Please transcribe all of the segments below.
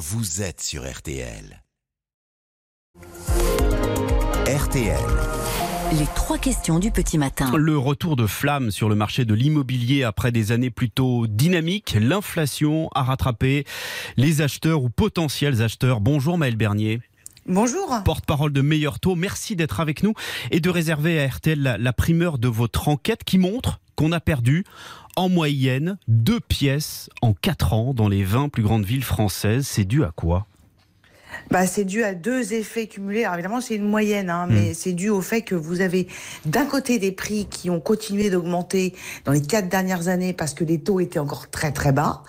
vous êtes sur RTL. RTL. Les trois questions du petit matin. Le retour de flamme sur le marché de l'immobilier après des années plutôt dynamiques. L'inflation a rattrapé les acheteurs ou potentiels acheteurs. Bonjour Maël Bernier. Bonjour. Porte-parole de Meilleur Taux, merci d'être avec nous et de réserver à RTL la, la primeur de votre enquête qui montre qu'on a perdu en moyenne deux pièces en quatre ans dans les 20 plus grandes villes françaises. C'est dû à quoi? Bah, c'est dû à deux effets cumulés. Alors, évidemment, c'est une moyenne, hein, mais c'est dû au fait que vous avez d'un côté des prix qui ont continué d'augmenter dans les quatre dernières années parce que les taux étaient encore très très bas.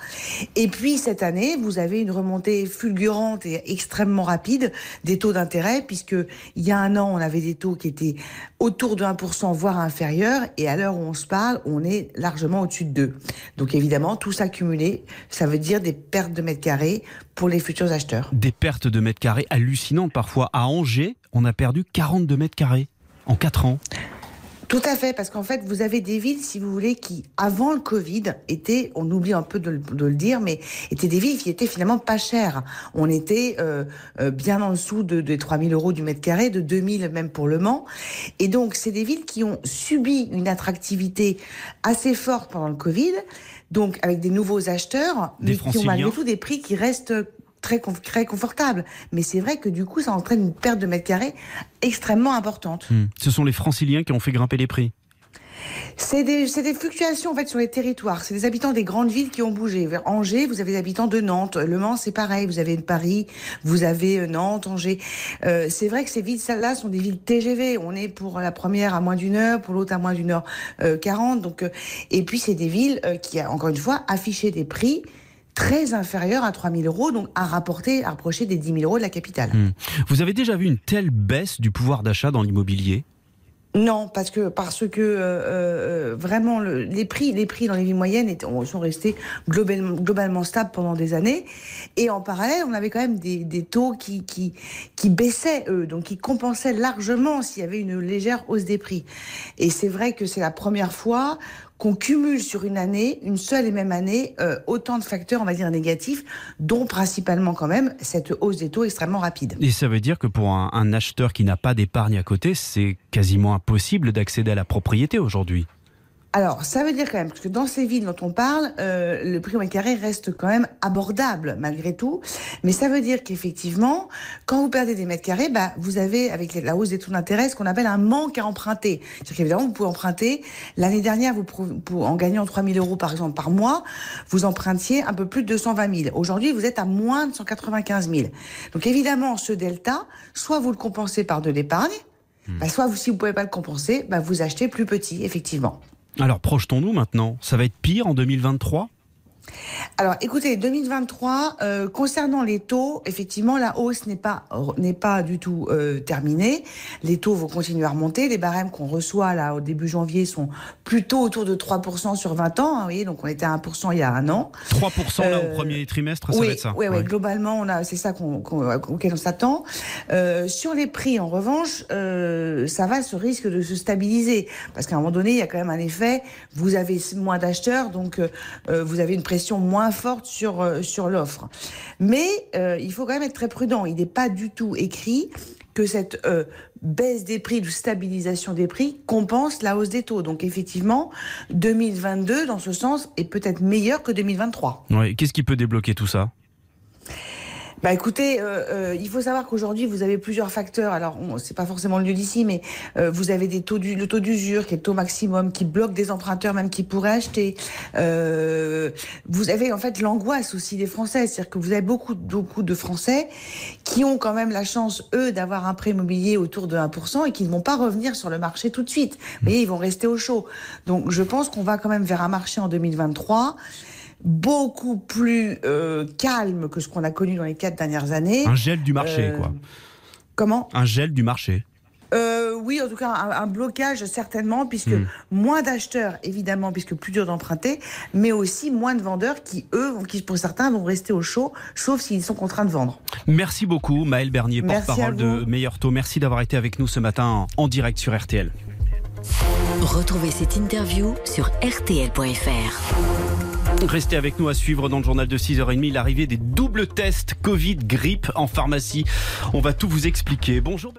Et puis cette année, vous avez une remontée fulgurante et extrêmement rapide des taux d'intérêt puisque il y a un an, on avait des taux qui étaient autour de 1%, voire inférieurs, et à l'heure où on se parle, on est largement au-dessus de 2. Donc évidemment, tout ça cumulé, ça veut dire des pertes de mètres carrés pour les futurs acheteurs. Des pertes de mètres carrés hallucinantes parfois. À Angers, on a perdu 42 mètres carrés en 4 ans. Tout à fait, parce qu'en fait, vous avez des villes, si vous voulez, qui, avant le Covid, étaient, on oublie un peu de, le- de le dire, mais étaient des villes qui étaient finalement pas chères. On était euh, euh, bien en dessous de, des 3000 euros du mètre carré, de 2000 même pour Le Mans. Et donc, c'est des villes qui ont subi une attractivité assez forte pendant le Covid, donc avec des nouveaux acheteurs, Des mais qui ont malgré tout des prix qui restent très, conf- très confortables. Mais c'est vrai que du coup, ça entraîne une perte de mètre carré extrêmement importante. Hmm. Ce sont les franciliens qui ont fait grimper les prix. C'est des, des fluctuations en fait sur les territoires. C'est des habitants des grandes villes qui ont bougé. Vers Angers, vous avez des habitants de Nantes. Le Mans, c'est pareil. Vous avez Paris, vous avez euh, Nantes, Angers. Euh, c'est vrai que ces villes, celles-là, sont des villes TGV. On est pour la première à moins d'une heure, pour l'autre à moins d'une heure euh, quarante. Donc, euh, et puis c'est des villes qui, encore une fois, affichaient des prix très inférieurs à 3000 euros, donc à rapporter, à approcher des 10 000 euros de la capitale. Hmm. Vous avez déjà vu une telle baisse du pouvoir d'achat dans l'immobilier? Non, parce que parce que euh, euh, vraiment le- les prix les prix dans les villes moyennes étaient- sont restés globalement, globalement stables pendant des années et en parallèle on avait quand même des, des taux qui qui qui baissaient eux donc qui compensaient largement s'il y avait une légère hausse des prix et c'est vrai que c'est la première fois qu'on cumule sur une année, une seule et même année, euh, autant de facteurs, on va dire, négatifs, dont principalement quand même cette hausse des taux extrêmement rapide. Et ça veut dire que pour un, un acheteur qui n'a pas d'épargne à côté, c'est quasiment impossible d'accéder à la propriété aujourd'hui. Alors, ça veut dire quand même que dans ces villes dont on parle, euh, le prix au mètre carré reste quand même abordable malgré tout. Mais ça veut dire qu'effectivement, quand vous perdez des mètres carrés, bah, vous avez, avec la hausse des taux d'intérêt, ce qu'on appelle un manque à emprunter. C'est-à-dire qu'évidemment, vous pouvez emprunter. L'année dernière, vous, pour, en gagnant 3 000 euros par exemple par mois, vous empruntiez un peu plus de 220 000. Aujourd'hui, vous êtes à moins de 195 000. Donc évidemment, ce delta, soit vous le compensez par de l'épargne, bah, soit vous, si vous pouvez pas le compenser, bah, vous achetez plus petit, effectivement. Alors projetons-nous maintenant. Ça va être pire en 2023 Alors, écoutez, 2023, euh, concernant les taux, effectivement, la hausse n'est pas n'est pas du tout euh, terminée. Les taux vont continuer à remonter. Les barèmes qu'on reçoit là au début janvier sont plutôt autour de 3% sur 20 ans. hein, vous voyez, donc on était à 1% il y a un an. 3% là Euh, au premier trimestre, ça oui, va être ça Oui, oui, Ouais. globalement, on a, c'est ça qu'on, qu'on- auquel on s'attend. Euh, sur les prix, en revanche, euh, ça va, ce risque de se stabiliser, parce qu'à un moment donné, il y a quand même un effet. Vous avez moins d'acheteurs, donc euh, euh, vous avez une pression moins forte sur euh, sur l'offre. Mais euh, il faut quand même être très prudent. Il n'est pas du tout écrit que cette euh, baisse des prix, de stabilisation des prix, compense la hausse des taux. Donc effectivement, 2022, dans ce sens, est peut-être meilleur que 2023. Ouais, Qu'est-ce qui peut débloquer tout ça? Bah écoutez, euh, euh, il faut savoir qu'aujourd'hui vous avez plusieurs facteurs. Alors c'est pas forcément le lieu d'ici, mais euh, vous avez des taux du, le taux d'usure qui est le taux maximum, qui bloque des emprunteurs même qui pourraient acheter. Euh, vous avez en fait l'angoisse aussi des Français, c'est-à-dire que vous avez beaucoup beaucoup de Français qui ont quand même la chance eux d'avoir un prêt immobilier autour de 1% et qui ne vont pas revenir sur le marché tout de suite. Vous voyez, ils vont rester au chaud. Donc je pense qu'on va quand même vers un marché en 2023 beaucoup plus euh, calme que ce qu'on a connu dans les quatre dernières années. Un gel du marché, Euh, quoi. Comment? Un gel du marché. euh, Oui, en tout cas, un, un blocage certainement, puisque Hmm. moins d'acheteurs, évidemment, puisque plus dur d'emprunter, mais aussi moins de vendeurs qui, eux, qui pour certains, vont rester au chaud, sauf s'ils sont contraints de vendre. Merci beaucoup, Maël Bernier, porte-parole de. Meilleur Taux. Merci d'avoir été avec nous ce matin en, en direct sur RTL. Retrouvez cette interview sur rtl.fr. Restez avec nous à suivre dans le journal de 6h30 l'arrivée des doubles tests Covid grippe en pharmacie. On va tout vous expliquer. Bonjour.